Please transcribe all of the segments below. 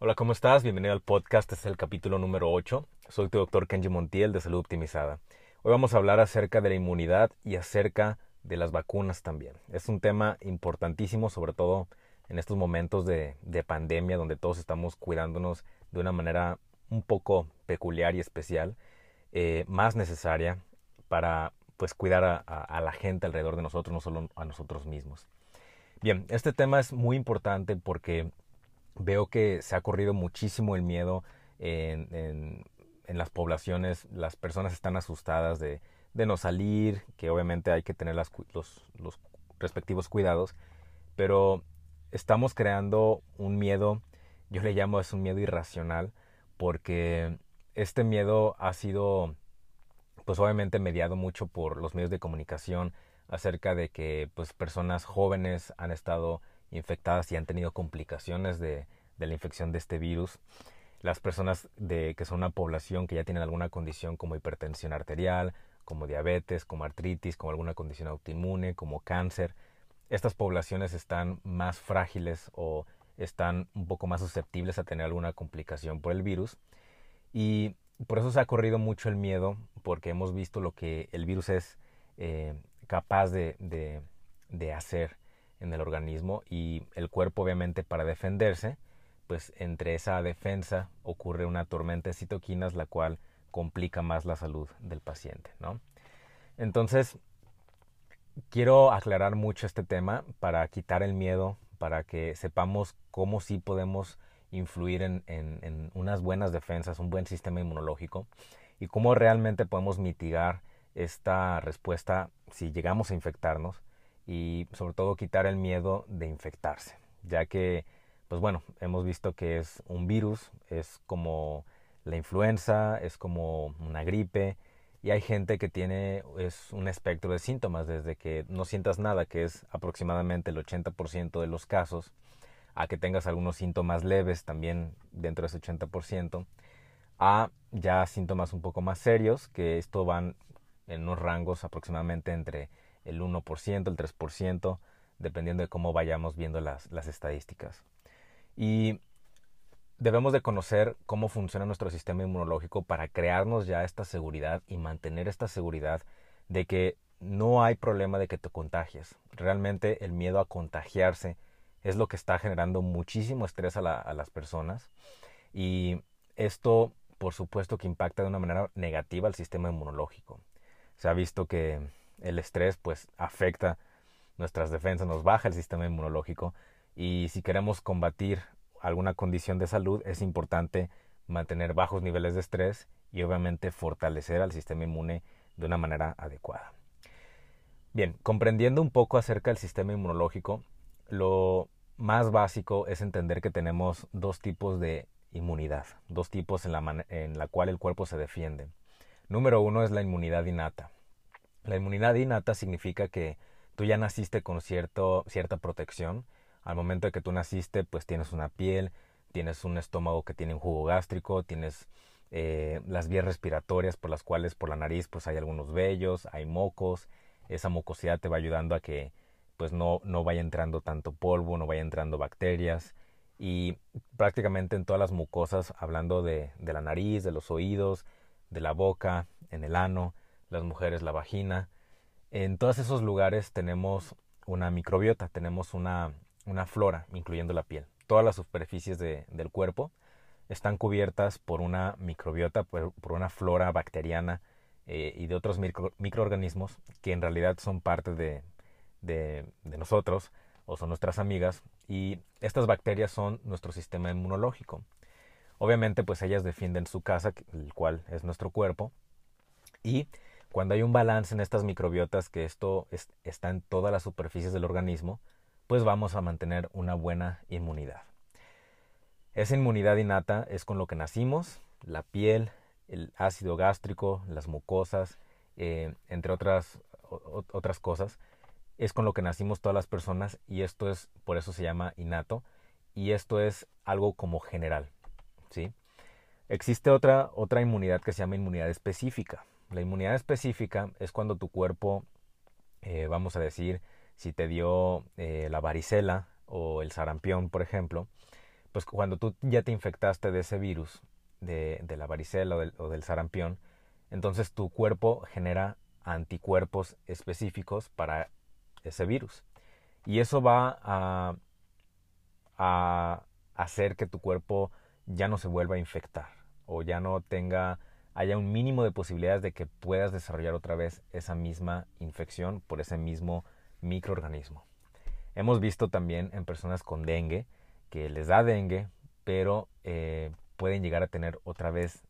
Hola, ¿cómo estás? Bienvenido al podcast, este es el capítulo número 8. Soy tu doctor Kenji Montiel de Salud Optimizada. Hoy vamos a hablar acerca de la inmunidad y acerca de las vacunas también. Es un tema importantísimo, sobre todo en estos momentos de, pandemia donde todos estamos cuidándonos de una manera un poco peculiar y especial, eh, más necesaria para pues cuidar a, a la gente alrededor de nosotros, no solo a nosotros mismos. Bien, este tema es muy importante porque veo que se ha corrido muchísimo el miedo en, las poblaciones, las personas están asustadas de, no salir, que obviamente hay que tener los, los respectivos cuidados, pero estamos creando un miedo, yo le llamo es un miedo irracional, porque este miedo ha sido, pues obviamente mediado mucho por los medios de comunicación acerca de que pues personas jóvenes han estado infectadas y han tenido complicaciones de, la infección de este virus. Las personas de, que son una población que ya tienen alguna condición como hipertensión arterial, como diabetes, como artritis, como alguna condición autoinmune, como cáncer, estas poblaciones están más frágiles o están un poco más susceptibles a tener alguna complicación por el virus. Y por eso se ha corrido mucho el miedo, porque hemos visto lo que el virus es eh, capaz de, de hacer en el organismo y el cuerpo obviamente para defenderse, pues entre esa defensa ocurre una tormenta de citoquinas la cual complica más la salud del paciente, ¿no? Entonces, quiero aclarar mucho este tema para quitar el miedo, para que sepamos cómo sí podemos influir en, en unas buenas defensas, un buen sistema inmunológico y cómo realmente podemos mitigar esta respuesta si llegamos a infectarnos y sobre todo quitar el miedo de infectarse, ya que pues bueno, hemos visto que es un virus, es como la influenza, es como una gripe y hay gente que tiene es un espectro de síntomas desde que no sientas nada, que es aproximadamente el 80% de los casos, a que tengas algunos síntomas leves también dentro de ese 80%, a ya síntomas un poco más serios, que esto van en unos rangos aproximadamente entre el 1%, el 3%, dependiendo de cómo vayamos viendo las, las estadísticas. Y debemos de conocer cómo funciona nuestro sistema inmunológico para crearnos ya esta seguridad y mantener esta seguridad de que no hay problema de que te contagies. Realmente el miedo a contagiarse es lo que está generando muchísimo estrés a, a las personas y esto por supuesto que impacta de una manera negativa al sistema inmunológico. Se ha visto que el estrés pues afecta nuestras defensas, nos baja el sistema inmunológico y si queremos combatir alguna condición de salud es importante mantener bajos niveles de estrés y obviamente fortalecer al sistema inmune de una manera adecuada. Bien, comprendiendo un poco acerca del sistema inmunológico, lo más básico es entender que tenemos dos tipos de inmunidad, dos tipos en la, en la cual el cuerpo se defiende. Número uno es la inmunidad innata. La inmunidad innata significa que tú ya naciste con cierta protección. Al momento de que tú naciste, pues tienes una piel, tienes un estómago que tiene un jugo gástrico, tienes eh, las vías respiratorias por las cuales por la nariz pues hay algunos vellos, hay mocos. Esa mucosidad te va ayudando a que pues no, no vaya entrando tanto polvo, no vaya entrando bacterias. Y prácticamente en todas las mucosas, hablando de, de la nariz, de los oídos, de la boca, en el ano, las mujeres la vagina. En todos esos lugares tenemos una microbiota, tenemos una, una flora, incluyendo la piel. Todas las superficies del cuerpo están cubiertas por una microbiota, por, una flora bacteriana eh, y de otros microorganismos que en realidad son parte de, de, de nosotros o son nuestras amigas y estas bacterias son nuestro sistema inmunológico. Obviamente pues ellas defienden su casa, el cual es nuestro cuerpo, y cuando hay un balance en estas microbiotas, que esto está en todas las superficies del organismo, pues vamos a mantener una buena inmunidad. Esa inmunidad innata es con lo que nacimos, la piel, el ácido gástrico, las mucosas, eh, entre otras, otras cosas, es con lo que nacimos todas las personas y esto es, por eso se llama innato, y esto es algo como general, ¿sí? Existe otra, otra inmunidad que se llama inmunidad específica. La inmunidad específica es cuando tu cuerpo, eh, vamos a decir, si te dio eh, la varicela o el sarampión, por ejemplo, pues cuando tú ya te infectaste de ese virus, de, de la varicela o del, o del sarampión, entonces tu cuerpo genera anticuerpos específicos para ese virus. Y eso va a, a hacer que tu cuerpo ya no se vuelva a infectar o ya no tenga, haya un mínimo de posibilidades de que puedas desarrollar otra vez esa misma infección por ese mismo microorganismo. Hemos visto también en personas con dengue que les da dengue, pero eh, pueden llegar a tener otra vez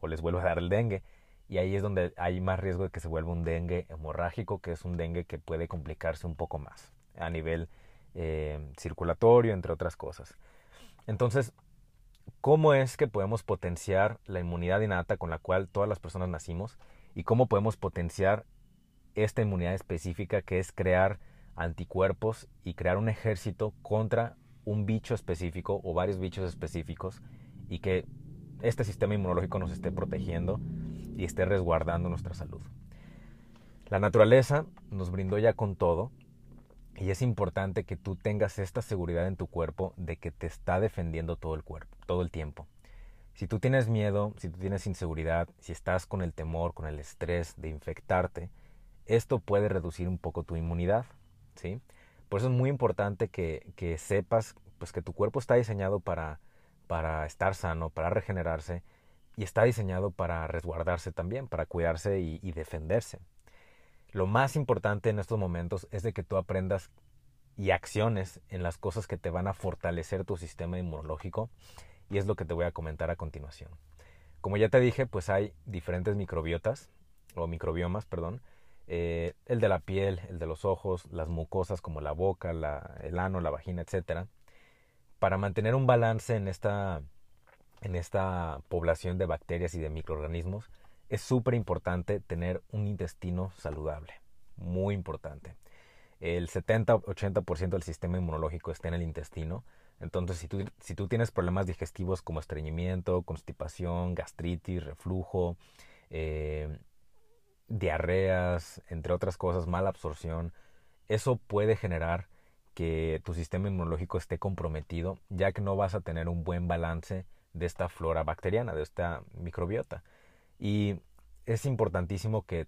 o les vuelve a dar el dengue. Y ahí es donde hay más riesgo de que se vuelva un dengue hemorrágico, que es un dengue que puede complicarse un poco más a nivel eh, circulatorio, entre otras cosas. Entonces, ¿cómo es que podemos potenciar la inmunidad innata con la cual todas las personas nacimos? ¿Y cómo podemos potenciar esta inmunidad específica que es crear anticuerpos y crear un ejército contra un bicho específico o varios bichos específicos y que este sistema inmunológico nos esté protegiendo y esté resguardando nuestra salud. La naturaleza nos brindó ya con todo y es importante que tú tengas esta seguridad en tu cuerpo de que te está defendiendo todo el cuerpo, todo el tiempo. Si tú tienes miedo, si tú tienes inseguridad, si estás con el temor, con el estrés de infectarte, esto puede reducir un poco tu inmunidad, ¿sí? Por eso es muy importante que, que sepas pues, que tu cuerpo está diseñado para, para estar sano, para regenerarse y está diseñado para resguardarse también, para cuidarse y, defenderse. Lo más importante en estos momentos es de que tú aprendas y acciones en las cosas que te van a fortalecer tu sistema inmunológico y es lo que te voy a comentar a continuación. Como ya te dije, pues hay diferentes microbiotas o microbiomas, perdón, eh, el de la piel, el de los ojos, las mucosas como la boca, la, el ano, la vagina, etcétera, para mantener un balance en esta, en esta población de bacterias y de microorganismos es súper importante tener un intestino saludable, muy importante. El 70-80% del sistema inmunológico está en el intestino, entonces si tú, si tú tienes problemas digestivos como estreñimiento, constipación, gastritis, reflujo, eh, diarreas, entre otras cosas, mala absorción, eso puede generar que tu sistema inmunológico esté comprometido, ya que no vas a tener un buen balance de esta flora bacteriana, de esta microbiota. Y es importantísimo que,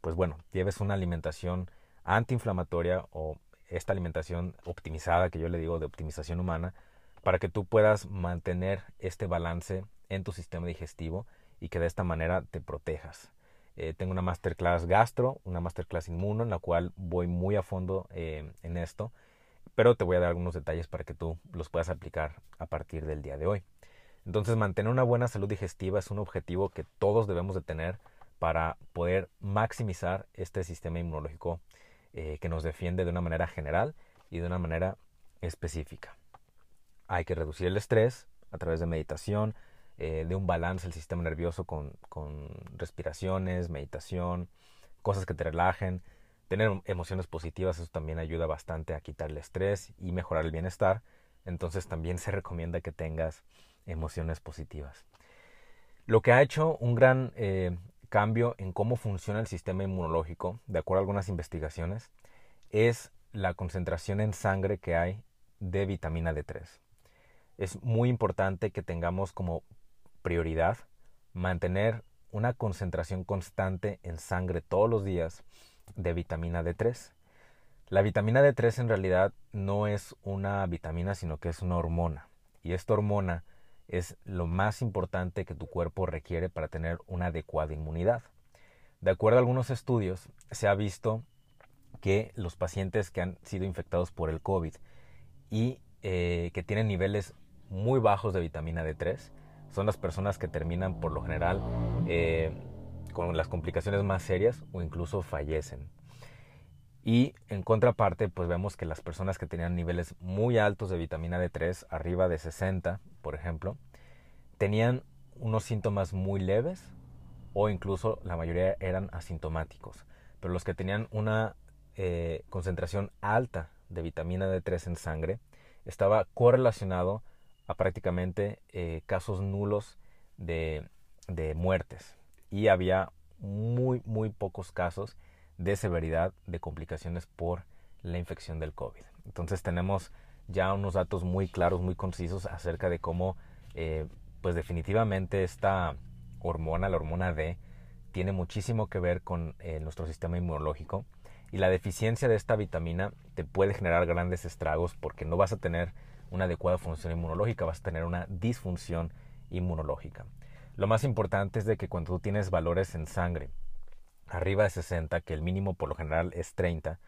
pues bueno, lleves una alimentación antiinflamatoria o esta alimentación optimizada que yo le digo de optimización humana, para que tú puedas mantener este balance en tu sistema digestivo y que de esta manera te protejas. Eh, tengo una masterclass gastro, una masterclass inmuno, en la cual voy muy a fondo eh, en esto, pero te voy a dar algunos detalles para que tú los puedas aplicar a partir del día de hoy. Entonces, mantener una buena salud digestiva es un objetivo que todos debemos de tener para poder maximizar este sistema inmunológico eh, que nos defiende de una manera general y de una manera específica. Hay que reducir el estrés a través de meditación, eh, de un balance el sistema nervioso con, con respiraciones, meditación, cosas que te relajen, tener emociones positivas, eso también ayuda bastante a quitar el estrés y mejorar el bienestar. Entonces también se recomienda que tengas emociones positivas. Lo que ha hecho un gran eh, cambio en cómo funciona el sistema inmunológico, de acuerdo a algunas investigaciones, es la concentración en sangre que hay de vitamina D3. Es muy importante que tengamos como prioridad mantener una concentración constante en sangre todos los días de vitamina D3. La vitamina D3 en realidad no es una vitamina, sino que es una hormona. Y esta hormona es lo más importante que tu cuerpo requiere para tener una adecuada inmunidad. De acuerdo a algunos estudios, se ha visto que los pacientes que han sido infectados por el COVID y eh, que tienen niveles muy bajos de vitamina D3 son las personas que terminan por lo general eh, con las complicaciones más serias o incluso fallecen. Y en contraparte, pues vemos que las personas que tenían niveles muy altos de vitamina D3, arriba de 60, por ejemplo, tenían unos síntomas muy leves o incluso la mayoría eran asintomáticos. Pero los que tenían una eh, concentración alta de vitamina D3 en sangre estaba correlacionado a prácticamente eh, casos nulos de, de muertes y había muy muy pocos casos de severidad de complicaciones por la infección del COVID. Entonces tenemos ya unos datos muy claros, muy concisos acerca de cómo, eh, pues definitivamente esta hormona, la hormona D, tiene muchísimo que ver con eh, nuestro sistema inmunológico y la deficiencia de esta vitamina te puede generar grandes estragos porque no vas a tener una adecuada función inmunológica, vas a tener una disfunción inmunológica. Lo más importante es de que cuando tú tienes valores en sangre arriba de 60, que el mínimo por lo general es 30,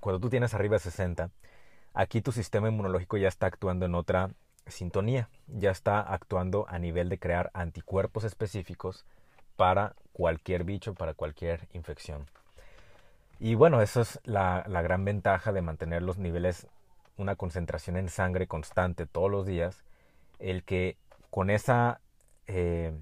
cuando tú tienes arriba de 60, aquí tu sistema inmunológico ya está actuando en otra sintonía, ya está actuando a nivel de crear anticuerpos específicos para cualquier bicho, para cualquier infección. Y bueno, eso es la, gran ventaja de mantener los niveles, una concentración en sangre constante todos los días, el que con esa eh,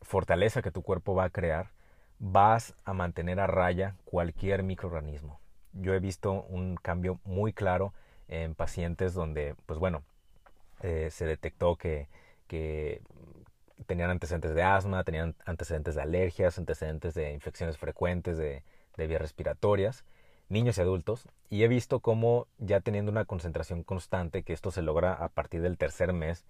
fortaleza que tu cuerpo va a crear, vas a mantener a raya cualquier microorganismo. Yo he visto un cambio muy claro en pacientes donde, pues bueno, eh, se detectó que, que tenían antecedentes de asma, tenían antecedentes de alergias, antecedentes de infecciones frecuentes de, vías respiratorias, niños y adultos, y he visto cómo ya teniendo una concentración constante, que esto se logra a partir del tercer mes,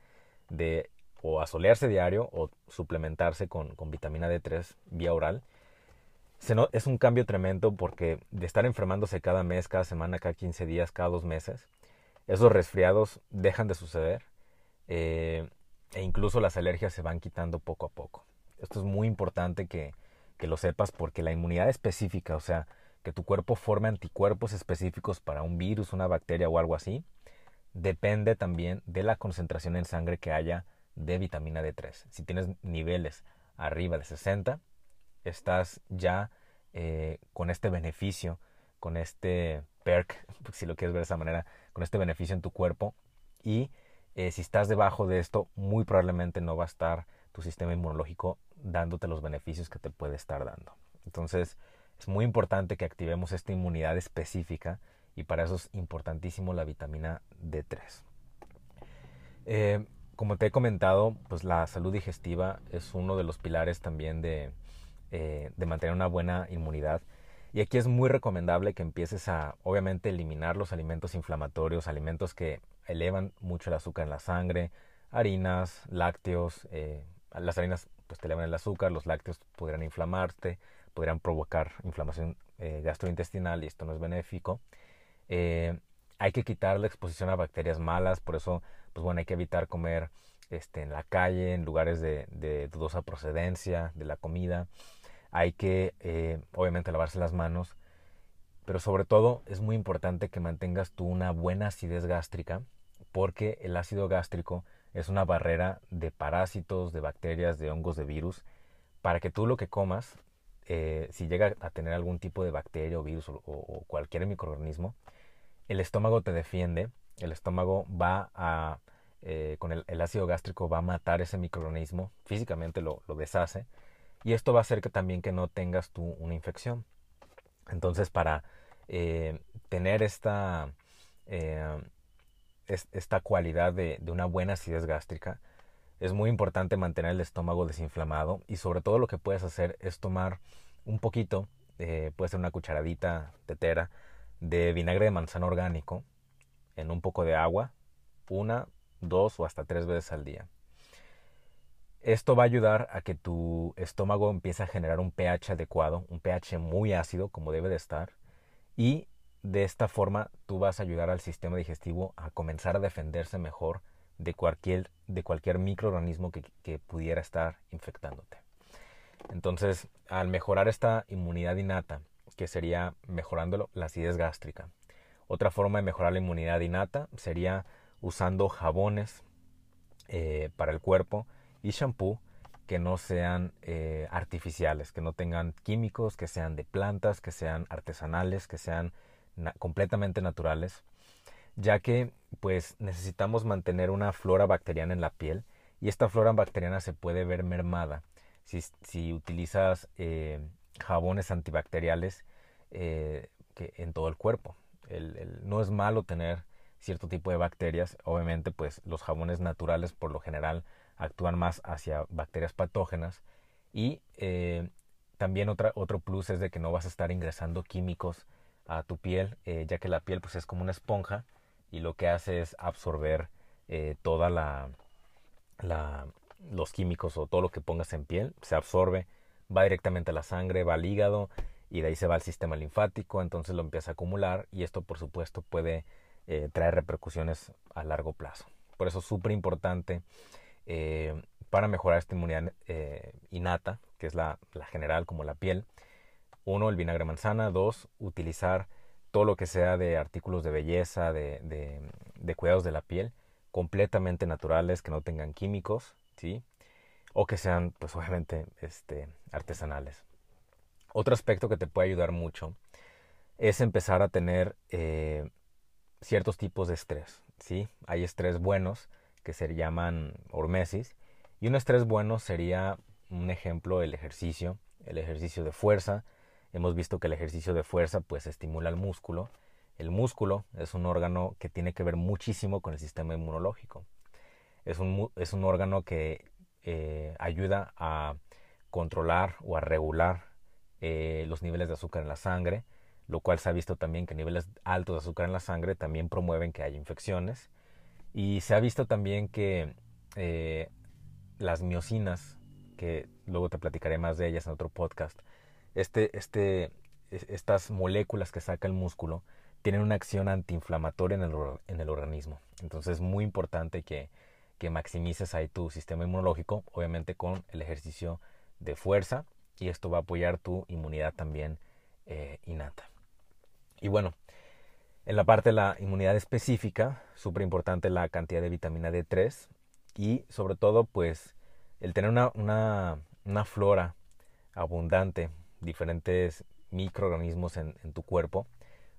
de o asolearse diario o suplementarse con, con vitamina D3 vía oral, es un cambio tremendo porque de estar enfermándose cada mes, cada semana, cada 15 días, cada dos meses, esos resfriados dejan de suceder eh, e incluso las alergias se van quitando poco a poco. Esto es muy importante que, que lo sepas porque la inmunidad específica, o sea, que tu cuerpo forme anticuerpos específicos para un virus, una bacteria o algo así, depende también de la concentración en sangre que haya de vitamina D3. Si tienes niveles arriba de 60, estás ya eh, con este beneficio, con este perk, si lo quieres ver de esa manera, con este beneficio en tu cuerpo. Y eh, si estás debajo de esto, muy probablemente no va a estar tu sistema inmunológico dándote los beneficios que te puede estar dando. Entonces, es muy importante que activemos esta inmunidad específica y para eso es importantísimo la vitamina D3. Eh, como te he comentado, pues la salud digestiva es uno de los pilares también de, eh, de mantener una buena inmunidad. Y aquí es muy recomendable que empieces a, obviamente, eliminar los alimentos inflamatorios, alimentos que elevan mucho el azúcar en la sangre, harinas, lácteos. Eh, las harinas pues te elevan el azúcar, los lácteos podrían inflamarte, podrían provocar inflamación eh, gastrointestinal y esto no es benéfico. hay que quitar la exposición a bacterias malas, por eso pues bueno, hay que evitar comer este, en la calle, en lugares de, dudosa procedencia de la comida. Hay que, eh, obviamente, lavarse las manos. Pero sobre todo es muy importante que mantengas tú una buena acidez gástrica porque el ácido gástrico es una barrera de parásitos, de bacterias, de hongos, de virus, para que tú lo que comas, eh, si llega a tener algún tipo de bacteria o virus o cualquier microorganismo, el estómago te defiende, el estómago va a eh, con el, ácido gástrico va a matar ese microorganismo, físicamente lo, deshace, y esto va a hacer que también que no tengas tú una infección. Entonces, para eh, tener esta, eh, esta cualidad de, una buena acidez gástrica, es muy importante mantener el estómago desinflamado y sobre todo lo que puedes hacer es tomar un poquito, puede ser una cucharadita tetera, de vinagre de manzana orgánico en un poco de agua, una dos o hasta tres veces al día. Esto va a ayudar a que tu estómago empiece a generar un pH adecuado, un pH muy ácido como debe de estar, y de esta forma tú vas a ayudar al sistema digestivo a comenzar a defenderse mejor de cualquier, de cualquier microorganismo que, pudiera estar infectándote. Entonces, al mejorar esta inmunidad innata, que sería mejorando la acidez gástrica, otra forma de mejorar la inmunidad innata sería usando jabones eh, para el cuerpo y shampoo que no sean eh, artificiales, que no tengan químicos, que sean de plantas, que sean artesanales, que sean completamente naturales, ya que pues necesitamos mantener una flora bacteriana en la piel y esta flora bacteriana se puede ver mermada si, si utilizas eh, jabones antibacteriales que en todo el cuerpo. no es malo tener cierto tipo de bacterias. Obviamente, pues los jabones naturales por lo general actúan más hacia bacterias patógenas. Y eh, también otro plus es de que no vas a estar ingresando químicos a tu piel, eh, ya que la piel pues es como una esponja. y lo que hace es absorber eh, toda la, la, los químicos o todo lo que pongas en piel, se absorbe, va directamente a la sangre, va al hígado y de ahí se va al sistema linfático, entonces lo empieza a acumular y esto por supuesto puede traer repercusiones a largo plazo. Por eso es súper importante eh, para mejorar esta inmunidad eh, innata, que es la, general como la piel. Uno, el vinagre manzana. Dos, utilizar todo lo que sea de artículos de belleza, de, cuidados de la piel, completamente naturales, que no tengan químicos, ¿sí? O que sean, pues obviamente, este, artesanales. Otro aspecto que te puede ayudar mucho es empezar a tener eh, ciertos tipos de estrés, ¿sí? Hay estrés buenos que se llaman hormesis y un estrés bueno sería un ejemplo el ejercicio, el ejercicio de fuerza. Hemos visto que el ejercicio de fuerza pues estimula el músculo. El músculo es un órgano que tiene que ver muchísimo con el sistema inmunológico. Es un, es un órgano que eh, ayuda a controlar o a regular eh, los niveles de azúcar en la sangre, lo cual se ha visto también que niveles altos de azúcar en la sangre también promueven que haya infecciones. Y se ha visto también que eh, las miocinas, que luego te platicaré más de ellas en otro podcast, este, este, estas moléculas que saca el músculo tienen una acción antiinflamatoria en el, en el organismo. Entonces es muy importante que, que maximices ahí tu sistema inmunológico, obviamente con el ejercicio de fuerza y esto va a apoyar tu inmunidad también eh, innata. Y bueno, en la parte de la inmunidad específica, súper importante la cantidad de vitamina D3 y sobre todo pues el tener una, una, flora abundante, diferentes microorganismos en, tu cuerpo,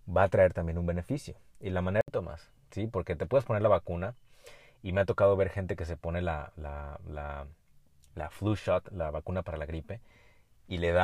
va a traer también un beneficio. Y la manera de tomas, ¿sí? Porque te puedes poner la vacuna y me ha tocado ver gente que se pone la, la, la flu shot, la vacuna para la gripe, y le da